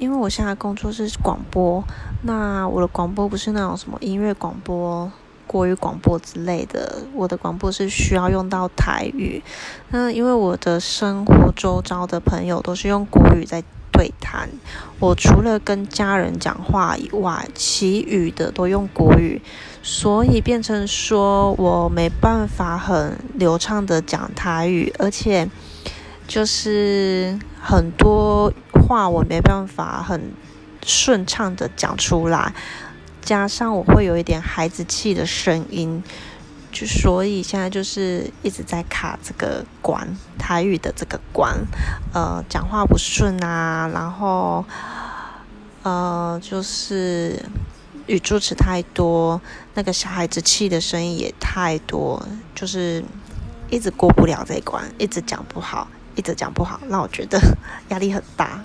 因为我现在工作是广播，那我的广播不是那种什么音乐广播、国语广播之类的，我的广播是需要用到台语。那因为我的生活周遭的朋友都是用国语在对谈，我除了跟家人讲话以外，其余的都用国语，所以变成说我没办法很流畅的讲台语，而且就是很多。话我没办法很顺畅的讲出来，加上我会有一点孩子气的声音，就所以现在就是一直在卡这个关台语的这个关，呃，讲话不顺啊，然后呃，就是语助词太多，那个小孩子气的声音也太多，就是一直过不了这一关，一直讲不好，一直讲不好，让我觉得 压力很大。